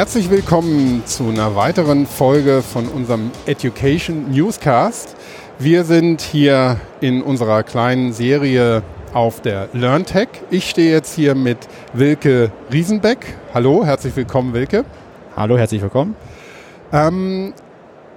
Herzlich willkommen zu einer weiteren Folge von unserem Education Newscast. Wir sind hier in unserer kleinen Serie auf der LearnTech. Ich stehe jetzt hier mit Wilke Riesenbeck. Hallo, herzlich willkommen, Wilke. Hallo, herzlich willkommen. Ähm,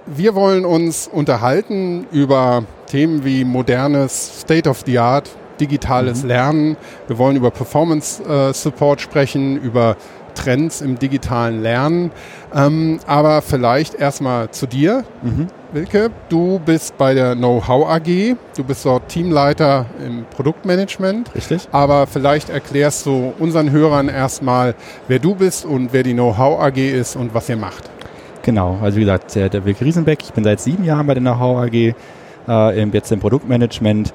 wir wollen uns unterhalten über Themen wie modernes State of the Art, digitales mhm. Lernen. Wir wollen über Performance äh, Support sprechen, über Trends im digitalen Lernen. Ähm, aber vielleicht erstmal zu dir, mhm. Wilke. Du bist bei der Know-how AG. Du bist dort Teamleiter im Produktmanagement. Richtig. Aber vielleicht erklärst du unseren Hörern erstmal, wer du bist und wer die Know-how AG ist und was ihr macht. Genau, also wie gesagt, der, Wilke Riesenbeck. Ich bin seit sieben Jahren bei der Know-how AG, äh, jetzt im Produktmanagement.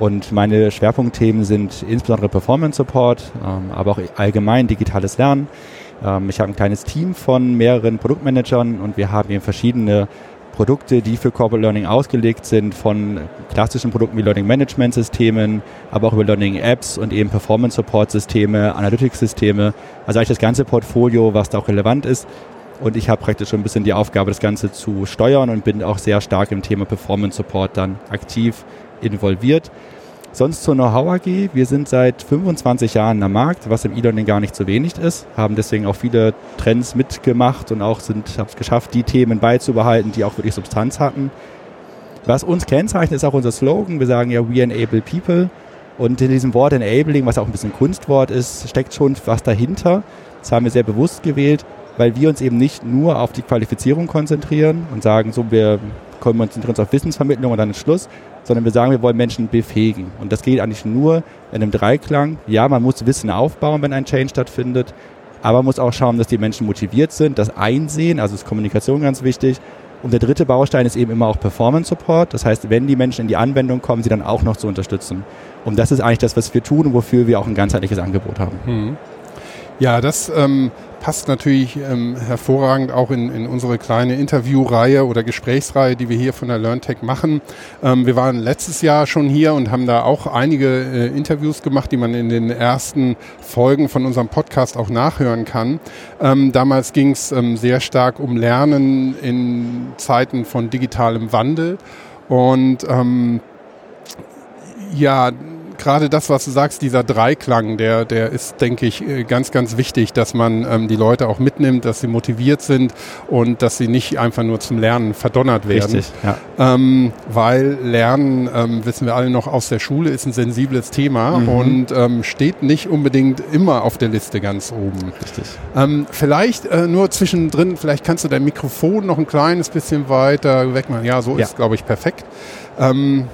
Und meine Schwerpunktthemen sind insbesondere Performance Support, ähm, aber auch allgemein digitales Lernen. Ähm, ich habe ein kleines Team von mehreren Produktmanagern und wir haben eben verschiedene Produkte, die für Corporate Learning ausgelegt sind, von klassischen Produkten wie Learning Management Systemen, aber auch über Learning Apps und eben Performance Support Systeme, Analytics Systeme. Also eigentlich das ganze Portfolio, was da auch relevant ist. Und ich habe praktisch schon ein bisschen die Aufgabe, das Ganze zu steuern und bin auch sehr stark im Thema Performance Support dann aktiv involviert. Sonst zur Know-how AG. Wir sind seit 25 Jahren am Markt, was im E-Learning gar nicht so wenig ist, haben deswegen auch viele Trends mitgemacht und auch sind, es geschafft, die Themen beizubehalten, die auch wirklich Substanz hatten. Was uns kennzeichnet, ist auch unser Slogan. Wir sagen ja, we enable people. Und in diesem Wort enabling, was auch ein bisschen Kunstwort ist, steckt schon was dahinter. Das haben wir sehr bewusst gewählt, weil wir uns eben nicht nur auf die Qualifizierung konzentrieren und sagen, so, wir konzentrieren uns auf Wissensvermittlung und dann ist Schluss, sondern wir sagen, wir wollen Menschen befähigen. Und das geht eigentlich nur in einem Dreiklang. Ja, man muss Wissen aufbauen, wenn ein Change stattfindet, aber man muss auch schauen, dass die Menschen motiviert sind, das Einsehen, also ist Kommunikation ganz wichtig. Und der dritte Baustein ist eben immer auch Performance Support. Das heißt, wenn die Menschen in die Anwendung kommen, sie dann auch noch zu unterstützen. Und das ist eigentlich das, was wir tun und wofür wir auch ein ganzheitliches Angebot haben. Hm. Ja, das ähm, passt natürlich ähm, hervorragend auch in, in unsere kleine Interviewreihe oder Gesprächsreihe, die wir hier von der LearnTech machen. Ähm, wir waren letztes Jahr schon hier und haben da auch einige äh, Interviews gemacht, die man in den ersten Folgen von unserem Podcast auch nachhören kann. Ähm, damals ging es ähm, sehr stark um Lernen in Zeiten von digitalem Wandel und ähm, ja, gerade das, was du sagst, dieser Dreiklang, der, der ist, denke ich, äh, ganz, ganz wichtig, dass man ähm, die Leute auch mitnimmt, dass sie motiviert sind und dass sie nicht einfach nur zum Lernen verdonnert werden. Richtig, ja. Ähm, weil Lernen, ähm, wissen wir alle noch aus der Schule, ist ein sensibles Thema mhm. und ähm, steht nicht unbedingt immer auf der Liste ganz oben. Richtig. Ähm, vielleicht äh, nur zwischendrin, vielleicht kannst du dein Mikrofon noch ein kleines bisschen weiter wegmachen. Ja, so ja. ist, glaube ich, perfekt. Ähm,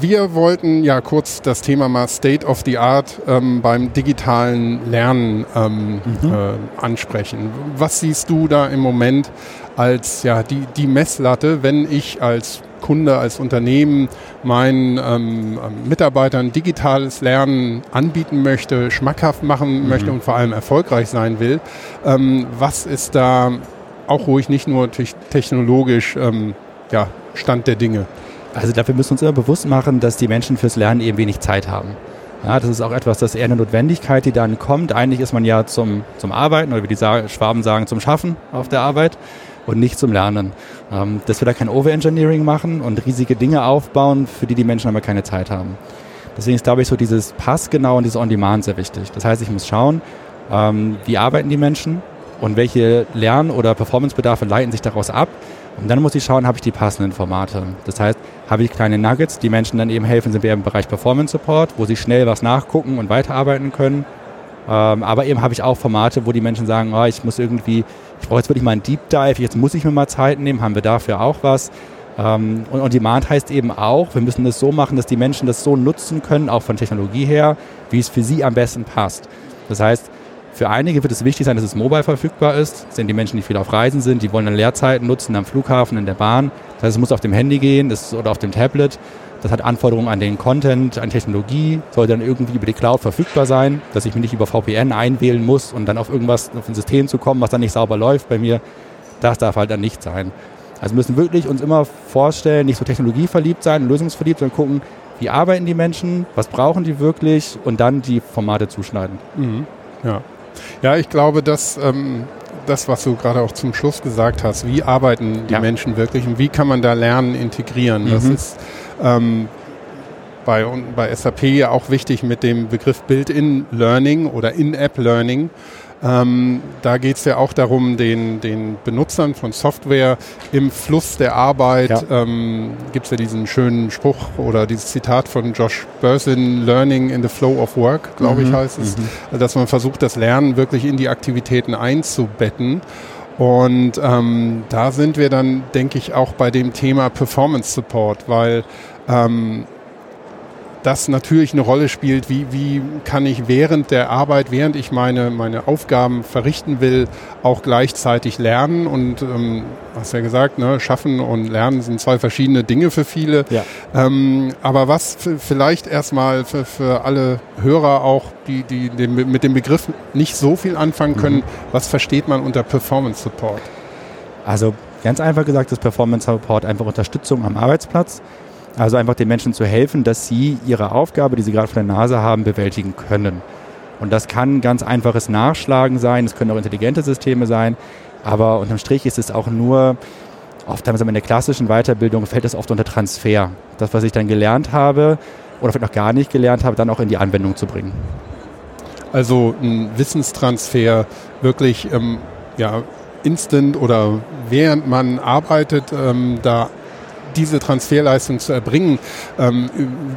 wir wollten ja kurz das Thema mal State of the Art ähm, beim digitalen Lernen ähm, mhm. äh, ansprechen. Was siehst du da im Moment als ja, die, die Messlatte, wenn ich als Kunde, als Unternehmen meinen ähm, ähm Mitarbeitern digitales Lernen anbieten möchte, schmackhaft machen mhm. möchte und vor allem erfolgreich sein will? Ähm, was ist da auch ruhig nicht nur technologisch ähm, ja, Stand der Dinge? Also dafür müssen wir uns immer bewusst machen, dass die Menschen fürs Lernen eben wenig Zeit haben. Ja, das ist auch etwas, das eher eine Notwendigkeit, die dann kommt. Eigentlich ist man ja zum, zum Arbeiten oder wie die Schwaben sagen, zum Schaffen auf der Arbeit und nicht zum Lernen. Ähm, dass wir da kein Overengineering machen und riesige Dinge aufbauen, für die die Menschen aber keine Zeit haben. Deswegen ist, glaube ich, so dieses Passgenau und dieses On-Demand sehr wichtig. Das heißt, ich muss schauen, ähm, wie arbeiten die Menschen und welche Lern- oder Performancebedarfe leiten sich daraus ab und dann muss ich schauen, habe ich die passenden Formate. Das heißt, habe ich kleine Nuggets, die Menschen dann eben helfen, sind wir im Bereich Performance Support, wo sie schnell was nachgucken und weiterarbeiten können. Ähm, aber eben habe ich auch Formate, wo die Menschen sagen, oh, ich muss irgendwie, ich brauche jetzt wirklich mal einen Deep Dive, jetzt muss ich mir mal Zeit nehmen, haben wir dafür auch was. Ähm, und On Demand heißt eben auch, wir müssen das so machen, dass die Menschen das so nutzen können, auch von Technologie her, wie es für sie am besten passt. Das heißt, für einige wird es wichtig sein, dass es mobile verfügbar ist. Das sind die Menschen, die viel auf Reisen sind, die wollen dann Leerzeiten nutzen am Flughafen, in der Bahn. Das heißt, es muss auf dem Handy gehen das, oder auf dem Tablet. Das hat Anforderungen an den Content, an Technologie, sollte dann irgendwie über die Cloud verfügbar sein, dass ich mich nicht über VPN einwählen muss und dann auf irgendwas, auf ein System zu kommen, was dann nicht sauber läuft bei mir. Das darf halt dann nicht sein. Also müssen wirklich uns immer vorstellen, nicht so technologieverliebt sein, lösungsverliebt, sondern gucken, wie arbeiten die Menschen, was brauchen die wirklich und dann die Formate zuschneiden. Mhm. Ja. Ja, ich glaube, dass ähm, das, was du gerade auch zum Schluss gesagt hast, wie arbeiten die ja. Menschen wirklich und wie kann man da Lernen integrieren? Mhm. Das ist ähm, bei, bei SAP ja auch wichtig mit dem Begriff Built-in-Learning oder In-App-Learning. Ähm, da geht es ja auch darum, den, den Benutzern von Software im Fluss der Arbeit, ja. ähm, gibt es ja diesen schönen Spruch oder dieses Zitat von Josh Bursin, Learning in the Flow of Work, glaube mhm. ich heißt es, mhm. dass man versucht, das Lernen wirklich in die Aktivitäten einzubetten. Und ähm, da sind wir dann, denke ich, auch bei dem Thema Performance Support, weil ähm, das natürlich eine Rolle spielt, wie, wie kann ich während der Arbeit, während ich meine, meine Aufgaben verrichten will, auch gleichzeitig lernen. Und ähm, hast ja gesagt, ne, schaffen und lernen sind zwei verschiedene Dinge für viele. Ja. Ähm, aber was vielleicht erstmal für, für alle Hörer auch, die, die mit dem Begriff nicht so viel anfangen können, mhm. was versteht man unter Performance Support? Also ganz einfach gesagt ist Performance Support einfach Unterstützung am Arbeitsplatz. Also einfach den Menschen zu helfen, dass sie ihre Aufgabe, die sie gerade vor der Nase haben, bewältigen können. Und das kann ganz einfaches Nachschlagen sein, es können auch intelligente Systeme sein, aber unterm Strich ist es auch nur, oft in der klassischen Weiterbildung fällt das oft unter Transfer. Das, was ich dann gelernt habe oder vielleicht auch gar nicht gelernt habe, dann auch in die Anwendung zu bringen. Also ein Wissenstransfer wirklich ähm, ja, instant oder während man arbeitet, ähm, da diese Transferleistung zu erbringen, ähm,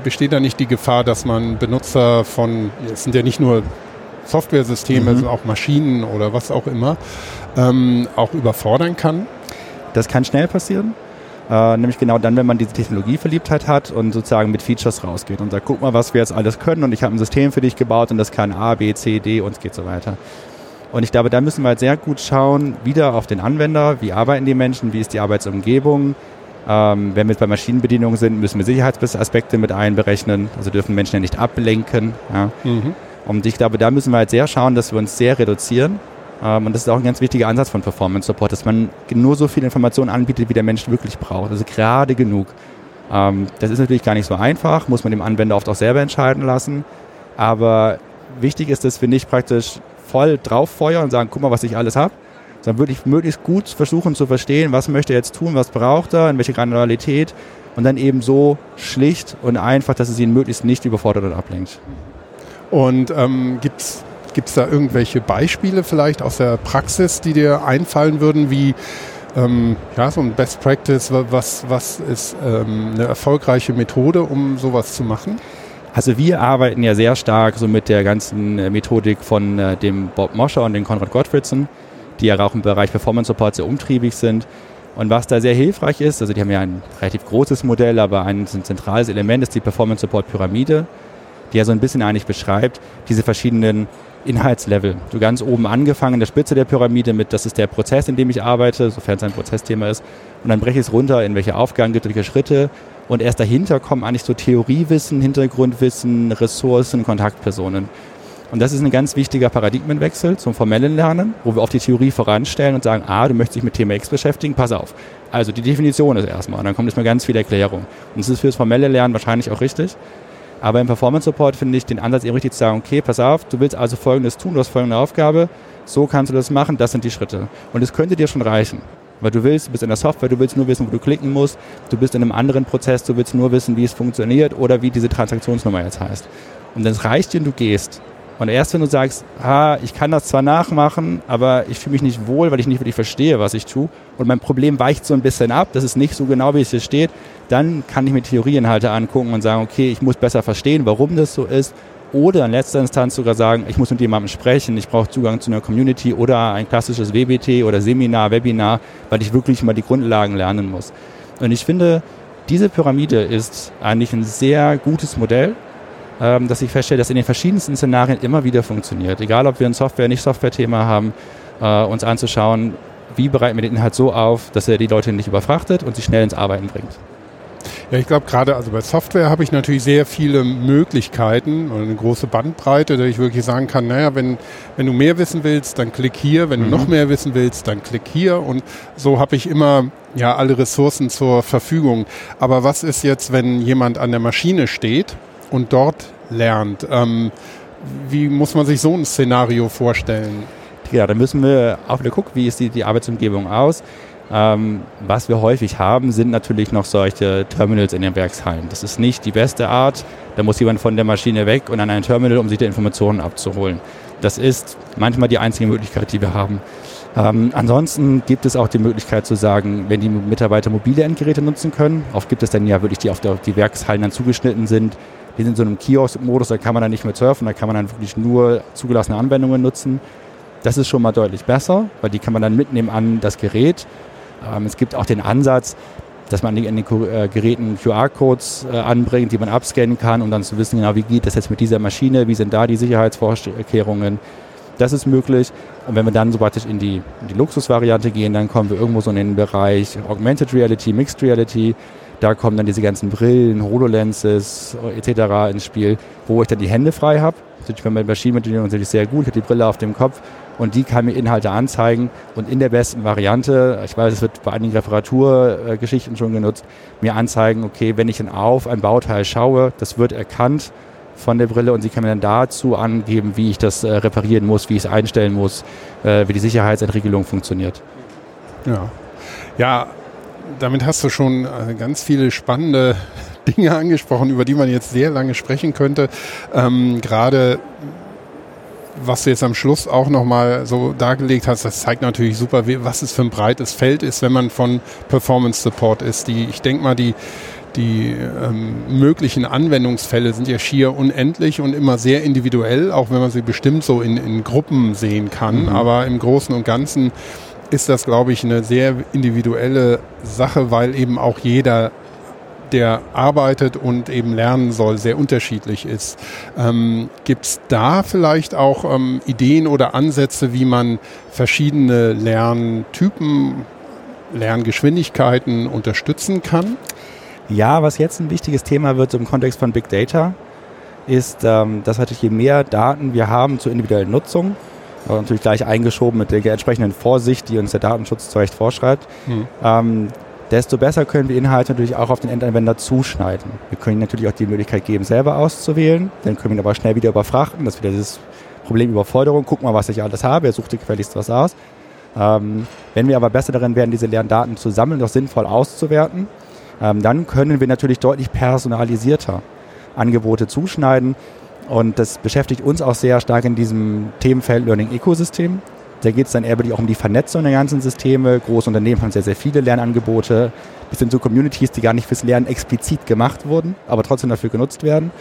besteht da nicht die Gefahr, dass man Benutzer von, es sind ja nicht nur Softwaresysteme, mhm. also auch Maschinen oder was auch immer, ähm, auch überfordern kann? Das kann schnell passieren. Äh, nämlich genau dann, wenn man diese Technologieverliebtheit hat und sozusagen mit Features rausgeht und sagt, guck mal, was wir jetzt alles können und ich habe ein System für dich gebaut und das kann A, B, C, D und es geht so weiter. Und ich glaube, da müssen wir halt sehr gut schauen, wieder auf den Anwender, wie arbeiten die Menschen, wie ist die Arbeitsumgebung, ähm, wenn wir jetzt bei Maschinenbedienung sind, müssen wir Sicherheitsaspekte mit einberechnen. Also dürfen Menschen ja nicht ablenken. Ja. Mhm. Und ich glaube, da müssen wir halt sehr schauen, dass wir uns sehr reduzieren. Ähm, und das ist auch ein ganz wichtiger Ansatz von Performance Support, dass man nur so viel Informationen anbietet, wie der Mensch wirklich braucht. Also gerade genug. Ähm, das ist natürlich gar nicht so einfach, muss man dem Anwender oft auch selber entscheiden lassen. Aber wichtig ist, dass wir nicht praktisch voll drauf feuern und sagen, guck mal, was ich alles habe, sondern wirklich möglichst gut versuchen zu verstehen, was möchte er jetzt tun, was braucht er, in welche Granularität und dann eben so schlicht und einfach, dass es ihn möglichst nicht überfordert und ablenkt. Und ähm, gibt es da irgendwelche Beispiele vielleicht aus der Praxis, die dir einfallen würden, wie ähm, ja, so ein Best Practice, was, was ist ähm, eine erfolgreiche Methode, um sowas zu machen? Also wir arbeiten ja sehr stark so mit der ganzen äh, Methodik von äh, dem Bob Moscher und dem Konrad Gottfriedsen die ja auch im Bereich Performance Support sehr umtriebig sind. Und was da sehr hilfreich ist, also die haben ja ein relativ großes Modell, aber ein, zentrales Element ist die Performance Support Pyramide, die ja so ein bisschen eigentlich beschreibt, diese verschiedenen Inhaltslevel. Du ganz oben angefangen in der Spitze der Pyramide mit, das ist der Prozess, in dem ich arbeite, sofern es ein Prozessthema ist. Und dann breche ich es runter, in welche Aufgaben gibt welche Schritte. Und erst dahinter kommen eigentlich so Theoriewissen, Hintergrundwissen, Ressourcen, Kontaktpersonen. Und das ist ein ganz wichtiger Paradigmenwechsel zum formellen Lernen, wo wir oft die Theorie voranstellen und sagen, ah, du möchtest dich mit Thema X beschäftigen, pass auf. Also die Definition ist erstmal und dann kommt erstmal ganz viel Erklärung. Und das ist für das formelle Lernen wahrscheinlich auch richtig. Aber im Performance Support finde ich den Ansatz eher richtig zu sagen, okay, pass auf, du willst also Folgendes tun, du hast folgende Aufgabe, so kannst du das machen, das sind die Schritte. Und es könnte dir schon reichen. Weil du willst, du bist in der Software, du willst nur wissen, wo du klicken musst, du bist in einem anderen Prozess, du willst nur wissen, wie es funktioniert oder wie diese Transaktionsnummer jetzt heißt. Und dann reicht dir, du gehst. Und erst wenn du sagst, ah, ich kann das zwar nachmachen, aber ich fühle mich nicht wohl, weil ich nicht wirklich verstehe, was ich tue, und mein Problem weicht so ein bisschen ab, das ist nicht so genau, wie es hier steht, dann kann ich mir Theorieinhalte angucken und sagen, okay, ich muss besser verstehen, warum das so ist. Oder in letzter Instanz sogar sagen, ich muss mit jemandem sprechen, ich brauche Zugang zu einer Community oder ein klassisches WBT oder Seminar, Webinar, weil ich wirklich mal die Grundlagen lernen muss. Und ich finde, diese Pyramide ist eigentlich ein sehr gutes Modell, dass ich feststelle, dass in den verschiedensten Szenarien immer wieder funktioniert. Egal, ob wir ein Software-, nicht Software-Thema haben, äh, uns anzuschauen, wie bereiten wir den Inhalt so auf, dass er die Leute nicht überfrachtet und sie schnell ins Arbeiten bringt. Ja, ich glaube gerade, also bei Software habe ich natürlich sehr viele Möglichkeiten und eine große Bandbreite, dass ich wirklich sagen kann, naja, wenn, wenn du mehr wissen willst, dann klick hier, wenn mhm. du noch mehr wissen willst, dann klick hier und so habe ich immer ja alle Ressourcen zur Verfügung. Aber was ist jetzt, wenn jemand an der Maschine steht und dort lernt. Ähm, wie muss man sich so ein Szenario vorstellen? Ja, da müssen wir auch wieder gucken, wie ist die, die Arbeitsumgebung aus. Ähm, was wir häufig haben, sind natürlich noch solche Terminals in den Werkshallen. Das ist nicht die beste Art. Da muss jemand von der Maschine weg und an ein Terminal, um sich die Informationen abzuholen. Das ist manchmal die einzige Möglichkeit, die wir haben. Ähm, ansonsten gibt es auch die Möglichkeit zu sagen, wenn die Mitarbeiter mobile Endgeräte nutzen können, oft gibt es dann ja wirklich die auf, die Werkshallen dann zugeschnitten sind, die sind in so einem Kiosk-Modus, da kann man dann nicht mehr surfen, da kann man dann wirklich nur zugelassene Anwendungen nutzen. Das ist schon mal deutlich besser, weil die kann man dann mitnehmen an das Gerät. Ähm, es gibt auch den Ansatz, dass man in den äh, Geräten QR-Codes äh, anbringt, die man abscannen kann, um dann zu wissen, genau, wie geht das jetzt mit dieser Maschine, wie sind da die Sicherheitsvorkehrungen. Das ist möglich. Und wenn wir dann so praktisch in die, in die Luxusvariante gehen, dann kommen wir irgendwo so in den Bereich Augmented Reality, Mixed Reality. Da kommen dann diese ganzen Brillen, HoloLenses etc. ins Spiel, wo ich dann die Hände frei habe. Natürlich bei Maschinenbedienung natürlich sehr gut, ich habe die Brille auf dem Kopf und die kann mir Inhalte anzeigen und in der besten Variante, ich weiß, es wird bei einigen Reparaturgeschichten schon genutzt, mir anzeigen, okay, wenn ich dann auf ein Bauteil schaue, das wird erkannt von der Brille und sie kann mir dann dazu angeben, wie ich das äh, reparieren muss, wie ich es einstellen muss, äh, wie die Sicherheitsentriegelung funktioniert. Ja. Ja, damit hast du schon äh, ganz viele spannende Dinge angesprochen, über die man jetzt sehr lange sprechen könnte. Ähm, Gerade was du jetzt am Schluss auch nochmal so dargelegt hast, das zeigt natürlich super, was es für ein breites Feld ist, wenn man von Performance Support ist. Die, ich denke mal, die, die ähm, möglichen Anwendungsfälle sind ja schier unendlich und immer sehr individuell, auch wenn man sie bestimmt so in, in Gruppen sehen kann. Mhm. Aber im Großen und Ganzen ist das, glaube ich, eine sehr individuelle Sache, weil eben auch jeder der arbeitet und eben lernen soll, sehr unterschiedlich ist. Ähm, Gibt es da vielleicht auch ähm, Ideen oder Ansätze, wie man verschiedene Lerntypen, Lerngeschwindigkeiten unterstützen kann? Ja, was jetzt ein wichtiges Thema wird im Kontext von Big Data, ist, ähm, dass natürlich je mehr Daten wir haben zur individuellen Nutzung, aber natürlich gleich eingeschoben mit der entsprechenden Vorsicht, die uns der Datenschutz zu Recht vorschreibt, hm. ähm, desto besser können wir Inhalte natürlich auch auf den Endanwender zuschneiden. Wir können natürlich auch die Möglichkeit geben, selber auszuwählen, dann können wir ihn aber schnell wieder überfrachten, das ist wieder dieses Problem Überforderung, guck mal, was ich alles habe, er sucht dir gefälligst was aus. Ähm, wenn wir aber besser darin werden, diese leeren Daten zu sammeln und auch sinnvoll auszuwerten, ähm, dann können wir natürlich deutlich personalisierter Angebote zuschneiden. Und das beschäftigt uns auch sehr stark in diesem Themenfeld Learning Ecosystem. Da geht es dann eher wirklich auch um die Vernetzung der ganzen Systeme. Große Unternehmen haben sehr, sehr viele Lernangebote, bis hin zu Communities, die gar nicht fürs Lernen explizit gemacht wurden, aber trotzdem dafür genutzt werden.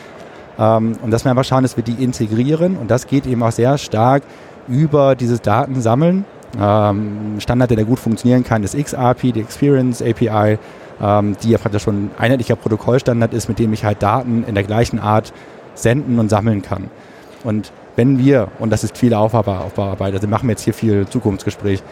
Ähm, und dass wir einfach schauen, dass wir die integrieren. Und das geht eben auch sehr stark über dieses Datensammeln. Ähm, Standard, der gut funktionieren kann, ist XAPI, die Experience API, ähm, die ja praktisch schon ein einheitlicher Protokollstandard ist, mit dem ich halt Daten in der gleichen Art senden und sammeln kann. Und wenn wir, und das ist viel Aufbauarbeit, also machen wir jetzt hier viel Zukunftsgespräch,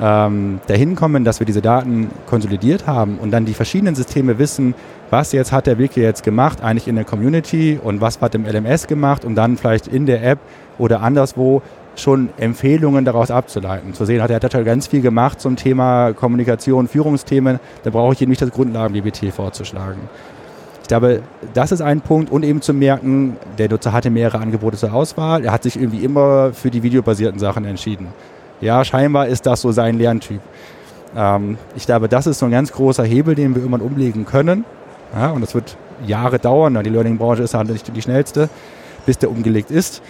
ähm, dahin kommen, dass wir diese Daten konsolidiert haben und dann die verschiedenen Systeme wissen, was jetzt hat der Wiki jetzt gemacht, eigentlich in der Community und was hat im LMS gemacht und dann vielleicht in der App oder anderswo schon Empfehlungen daraus abzuleiten. Zu sehen, hat er hat ganz viel gemacht zum Thema Kommunikation, Führungsthemen, da brauche ich hier nicht das Grundlagen-BBT vorzuschlagen. Ich glaube, das ist ein Punkt und eben zu merken, der Nutzer hatte mehrere Angebote zur Auswahl. Er hat sich irgendwie immer für die videobasierten Sachen entschieden. Ja, scheinbar ist das so sein Lerntyp. Ähm, ich glaube, das ist so ein ganz großer Hebel, den wir irgendwann umlegen können. Ja, und das wird Jahre dauern. Die Learning-Branche ist halt nicht die schnellste, bis der umgelegt ist.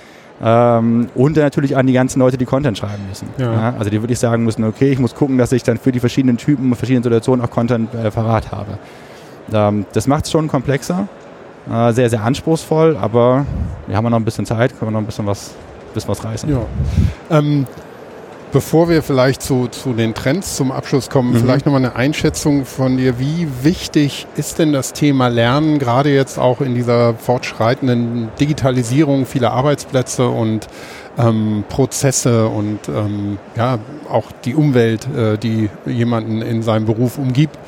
Ähm, und natürlich an die ganzen Leute, die Content schreiben müssen. Ja. Ja, also die wirklich sagen müssen, okay, ich muss gucken, dass ich dann für die verschiedenen Typen und verschiedenen Situationen auch Content äh, parat habe. Ähm, das macht es schon komplexer, äh, sehr, sehr anspruchsvoll, aber wir haben noch ein bisschen Zeit, können wir noch ein bisschen was, bisschen was reißen. Ja. Ähm, bevor wir vielleicht zu, zu den Trends zum Abschluss kommen, mhm. vielleicht nochmal eine Einschätzung von dir. Wie wichtig ist denn das Thema Lernen, gerade jetzt auch in dieser fortschreitenden Digitalisierung vieler Arbeitsplätze und ähm, Prozesse und ähm, ja, auch die Umwelt, äh, die jemanden in seinem Beruf umgibt?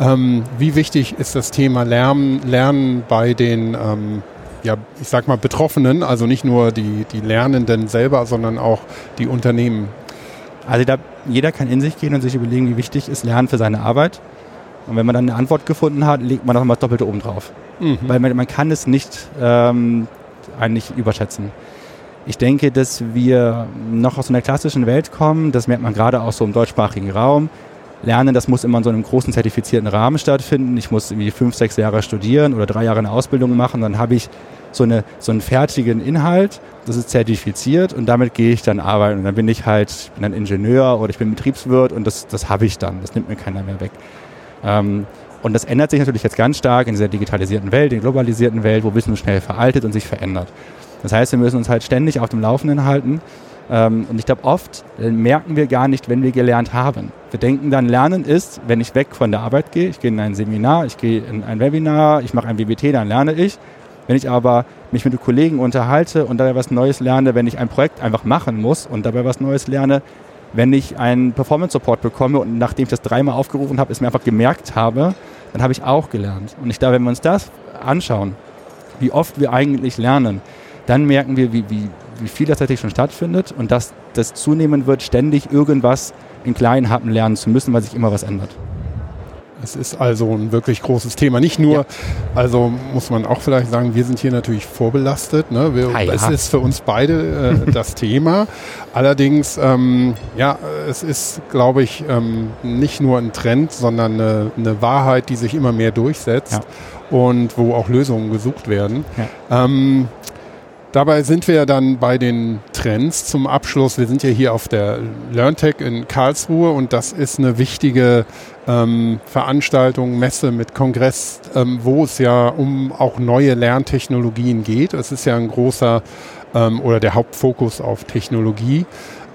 Ähm, wie wichtig ist das Thema Lernen, Lernen bei den, ähm, ja, ich sag mal, Betroffenen, also nicht nur die, die Lernenden selber, sondern auch die Unternehmen? Also da, jeder kann in sich gehen und sich überlegen, wie wichtig ist Lernen für seine Arbeit. Und wenn man dann eine Antwort gefunden hat, legt man noch mal das Doppelte oben drauf. Mhm. Weil man, man, kann es nicht ähm, eigentlich überschätzen. Ich denke, dass wir noch aus einer klassischen Welt kommen, das merkt man gerade auch so im deutschsprachigen Raum. Lernen, das muss immer in so einem großen zertifizierten Rahmen stattfinden. Ich muss irgendwie fünf, sechs Jahre studieren oder drei Jahre eine Ausbildung machen, dann habe ich so, eine, so einen fertigen Inhalt, das ist zertifiziert und damit gehe ich dann arbeiten. Und dann bin ich halt, ich bin dann Ingenieur oder ich bin Betriebswirt und das, das habe ich dann. Das nimmt mir keiner mehr weg. Ähm, und das ändert sich natürlich jetzt ganz stark in dieser digitalisierten Welt, in der globalisierten Welt, wo Wissen schnell veraltet und sich verändert. Das heißt, wir müssen uns halt ständig auf dem Laufenden halten. Ähm, und ich glaube, oft äh, merken wir gar nicht, wenn wir gelernt haben. Wir denken dann, Lernen ist, wenn ich weg von der Arbeit gehe, ich gehe in ein Seminar, ich gehe in ein Webinar, ich mache ein WBT, dann lerne ich. Wenn ich aber mich mit Kollegen unterhalte und dabei was Neues lerne, wenn ich ein Projekt einfach machen muss und dabei was Neues lerne, wenn ich einen Performance-Support bekomme und nachdem ich das dreimal aufgerufen habe, es mir einfach gemerkt habe, dann habe ich auch gelernt. Und ich glaube, wenn wir uns das anschauen, wie oft wir eigentlich lernen, dann merken wir, wie, wie, wie viel das tatsächlich schon stattfindet und dass das zunehmen wird, ständig irgendwas in kleinen Happen lernen zu müssen, weil sich immer was ändert. Es ist also ein wirklich großes Thema. Nicht nur, ja. also muss man auch vielleicht sagen, wir sind hier natürlich vorbelastet. Ne? Wir, ah, ja. Es ist für uns beide äh, das Thema. Allerdings, ähm, ja, es ist, glaube ich, ähm, nicht nur ein Trend, sondern eine, eine, Wahrheit, die sich immer mehr durchsetzt ja. und wo auch Lösungen gesucht werden. Ähm, Dabei sind wir dann bei den Trends zum Abschluss. Wir sind ja hier auf der LearnTech in Karlsruhe und das ist eine wichtige ähm, Veranstaltung, Messe mit Kongress, ähm, wo es ja um auch neue Lerntechnologien geht. Es ist ja ein großer ähm, oder der Hauptfokus auf Technologie.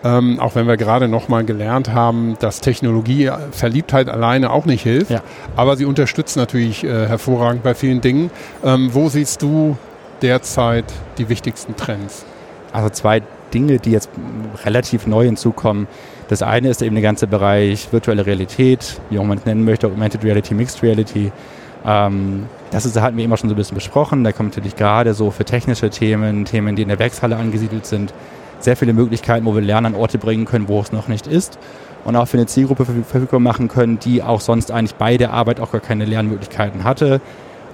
Ähm, auch wenn wir gerade nochmal gelernt haben, dass Technologie Verliebtheit alleine auch nicht hilft. Ja. Aber sie unterstützt natürlich äh, hervorragend bei vielen Dingen. Ähm, wo siehst du derzeit die wichtigsten Trends? Also zwei Dinge, die jetzt relativ neu hinzukommen. Das eine ist eben der ganze Bereich virtuelle Realität, wie auch man es nennen möchte, Augmented Reality, Mixed Reality. Ähm, das ist, hatten wir immer schon so ein bisschen besprochen. Da kommt natürlich gerade so für technische Themen, Themen, die in der Werkshalle angesiedelt sind, sehr viele Möglichkeiten, wo wir Lernen an Orte bringen können, wo es noch nicht ist. Und auch für eine Zielgruppe verfügbar machen können, die auch sonst eigentlich bei der Arbeit auch gar keine Lernmöglichkeiten hatte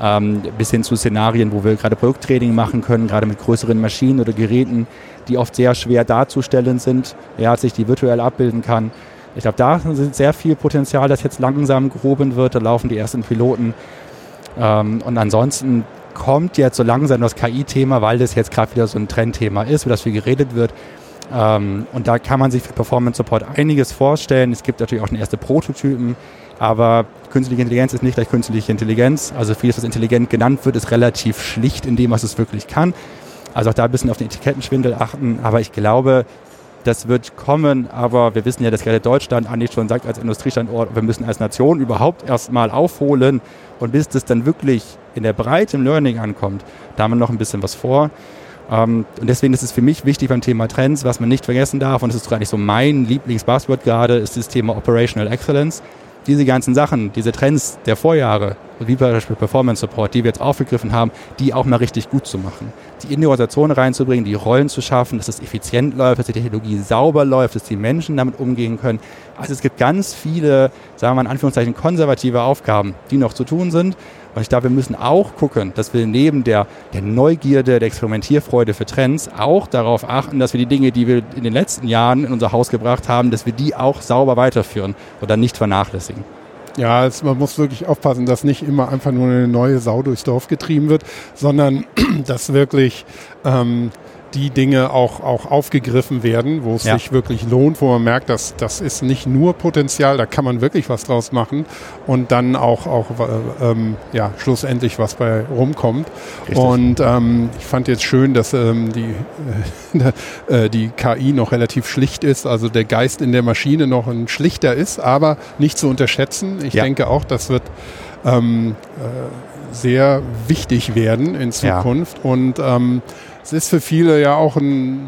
ähm, bis hin zu Szenarien, wo wir gerade Produkttraining machen können, gerade mit größeren Maschinen oder Geräten, die oft sehr schwer darzustellen sind, ja, sich die virtuell abbilden kann. Ich glaube, da ist sehr viel Potenzial, das jetzt langsam gehoben wird. Da laufen die ersten Piloten. Ähm, und ansonsten kommt jetzt so langsam das KI-Thema, weil das jetzt gerade wieder so ein Trendthema ist, über das viel geredet wird. Ähm, und da kann man sich für Performance Support einiges vorstellen. Es gibt natürlich auch schon erste Prototypen, aber künstliche Intelligenz ist nicht gleich künstliche Intelligenz. Also vieles, was intelligent genannt wird, ist relativ schlicht in dem, was es wirklich kann. Also auch da ein bisschen auf den Etikettenschwindel achten. Aber ich glaube, das wird kommen. Aber wir wissen ja, dass gerade Deutschland eigentlich schon sagt als Industriestandort, wir müssen als Nation überhaupt erstmal aufholen. Und bis das dann wirklich in der Breite im Learning ankommt, da haben wir noch ein bisschen was vor. Ähm, und deswegen ist es für mich wichtig beim Thema Trends, was man nicht vergessen darf, und das ist eigentlich so mein Lieblingsbuzzword gerade, ist das Thema Operational Excellence diese ganzen Sachen, diese Trends der Vorjahre, wie zum Beispiel Performance Support, die wir jetzt aufgegriffen haben, die auch mal richtig gut zu machen. Die in die Organisation reinzubringen, die Rollen zu schaffen, dass es effizient läuft, dass die Technologie sauber läuft, dass die Menschen damit umgehen können. Also es gibt ganz viele, sagen wir mal in Anführungszeichen, konservative Aufgaben, die noch zu tun sind. Und ich glaube, wir müssen auch gucken, dass wir neben der, der Neugierde, der Experimentierfreude für Trends auch darauf achten, dass wir die Dinge, die wir in den letzten Jahren in unser Haus gebracht haben, dass wir die auch sauber weiterführen oder nicht vernachlässigen. Ja, es, man muss wirklich aufpassen, dass nicht immer einfach nur eine neue Sau durchs Dorf getrieben wird, sondern dass wirklich ähm, die Dinge auch, auch aufgegriffen werden, wo es ja. sich wirklich lohnt, wo man merkt, dass das ist nicht nur Potenzial, da kann man wirklich was draus machen und dann auch, auch äh, ähm, ja, schlussendlich was bei rumkommt. Richtig. Und ähm, ich fand jetzt schön, dass ähm, die, äh, die KI noch relativ schlicht ist, also der Geist in der Maschine noch ein schlichter ist, aber nicht zu unterschätzen. Ich ja. denke auch, das wird ähm, äh, sehr wichtig werden in Zukunft ja. und ähm, es ist für viele ja auch ein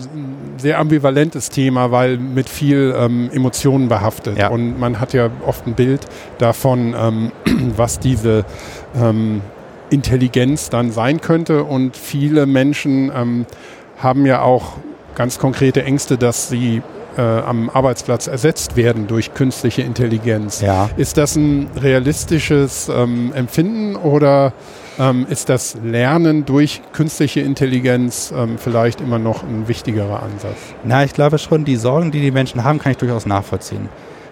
sehr ambivalentes Thema, weil mit viel ähm, Emotionen behaftet. Ja. Und man hat ja oft ein Bild davon, ähm, was diese ähm, Intelligenz dann sein könnte. Und viele Menschen ähm, haben ja auch ganz konkrete Ängste, dass sie äh, am Arbeitsplatz ersetzt werden durch künstliche Intelligenz. Ja. Ist das ein realistisches ähm, Empfinden oder ähm, ist das Lernen durch künstliche Intelligenz ähm, vielleicht immer noch ein wichtigerer Ansatz? Na, ich glaube schon, die Sorgen, die die Menschen haben, kann ich durchaus nachvollziehen.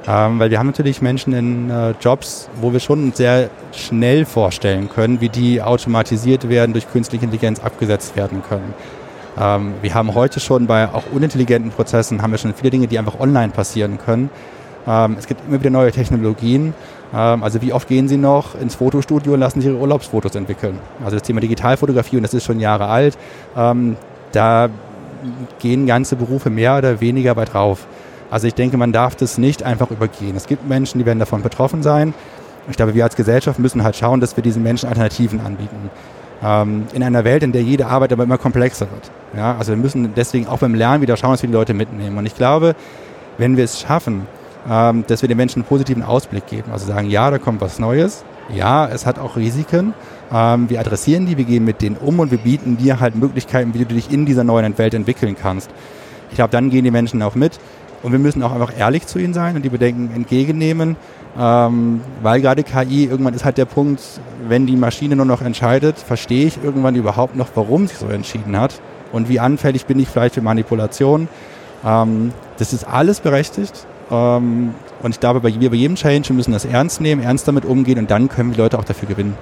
Ähm, weil wir haben natürlich Menschen in äh, Jobs, wo wir schon sehr schnell vorstellen können, wie die automatisiert werden, durch künstliche Intelligenz abgesetzt werden können. Ähm, wir haben heute schon bei auch unintelligenten Prozessen, haben wir schon viele Dinge, die einfach online passieren können. Ähm, es gibt immer wieder neue Technologien. Ähm, also wie oft gehen Sie noch ins Fotostudio und lassen sich Ihre Urlaubsfotos entwickeln? Also das Thema Digitalfotografie, und das ist schon Jahre alt, ähm, da gehen ganze Berufe mehr oder weniger bei drauf. Also ich denke, man darf das nicht einfach übergehen. Es gibt Menschen, die werden davon betroffen sein. Ich glaube, wir als Gesellschaft müssen halt schauen, dass wir diesen Menschen Alternativen anbieten. Ähm, in einer Welt, in der jede Arbeit aber immer komplexer wird. Ja, also wir müssen deswegen auch beim Lernen wieder schauen, dass wir die Leute mitnehmen. Und ich glaube, wenn wir es schaffen, ähm, dass wir den Menschen einen positiven Ausblick geben, also sagen, ja, da kommt was Neues, ja, es hat auch Risiken, ähm, wir adressieren die, wir gehen mit denen um und wir bieten dir halt Möglichkeiten, wie du dich in dieser neuen Welt entwickeln kannst. Ich glaube, dann gehen die Menschen auch mit und wir müssen auch einfach ehrlich zu ihnen sein und die Bedenken entgegennehmen, ähm, weil gerade KI, irgendwann ist halt der Punkt, wenn die Maschine nur noch entscheidet, verstehe ich irgendwann überhaupt noch, warum sie so entschieden hat und wie anfällig bin ich vielleicht für Manipulation. Ähm, das ist alles berechtigt. Ähm, und ich glaube, wir bei jedem Change müssen das ernst nehmen, ernst damit umgehen und dann können die Leute auch dafür gewinnen.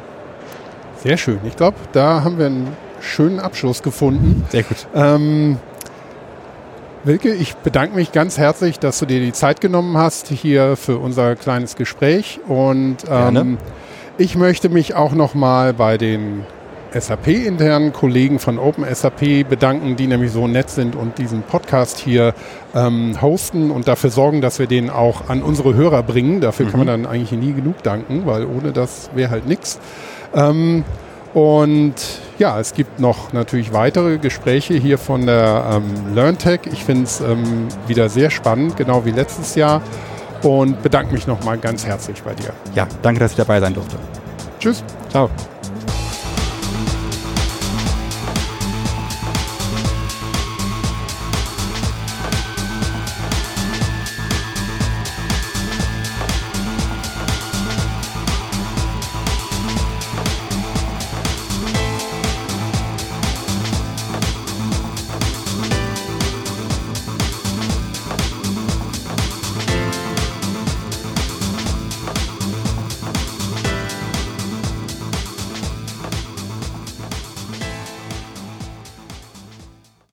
Sehr schön. Ich glaube, da haben wir einen schönen Abschluss gefunden. Sehr gut. Ähm, Wilke, ich bedanke mich ganz herzlich, dass du dir die Zeit genommen hast hier für unser kleines Gespräch. Und ähm, ich möchte mich auch nochmal bei den SAP-internen Kollegen von OpenSAP bedanken, die nämlich so nett sind und diesen Podcast hier ähm, hosten und dafür sorgen, dass wir den auch an unsere Hörer bringen. Dafür mhm. kann man dann eigentlich nie genug danken, weil ohne das wäre halt nichts. Ähm, und ja, es gibt noch natürlich weitere Gespräche hier von der ähm, LearnTech. Ich finde es ähm, wieder sehr spannend, genau wie letztes Jahr. Und bedanke mich nochmal ganz herzlich bei dir. Ja, danke, dass ich dabei sein durfte. Tschüss. Ciao.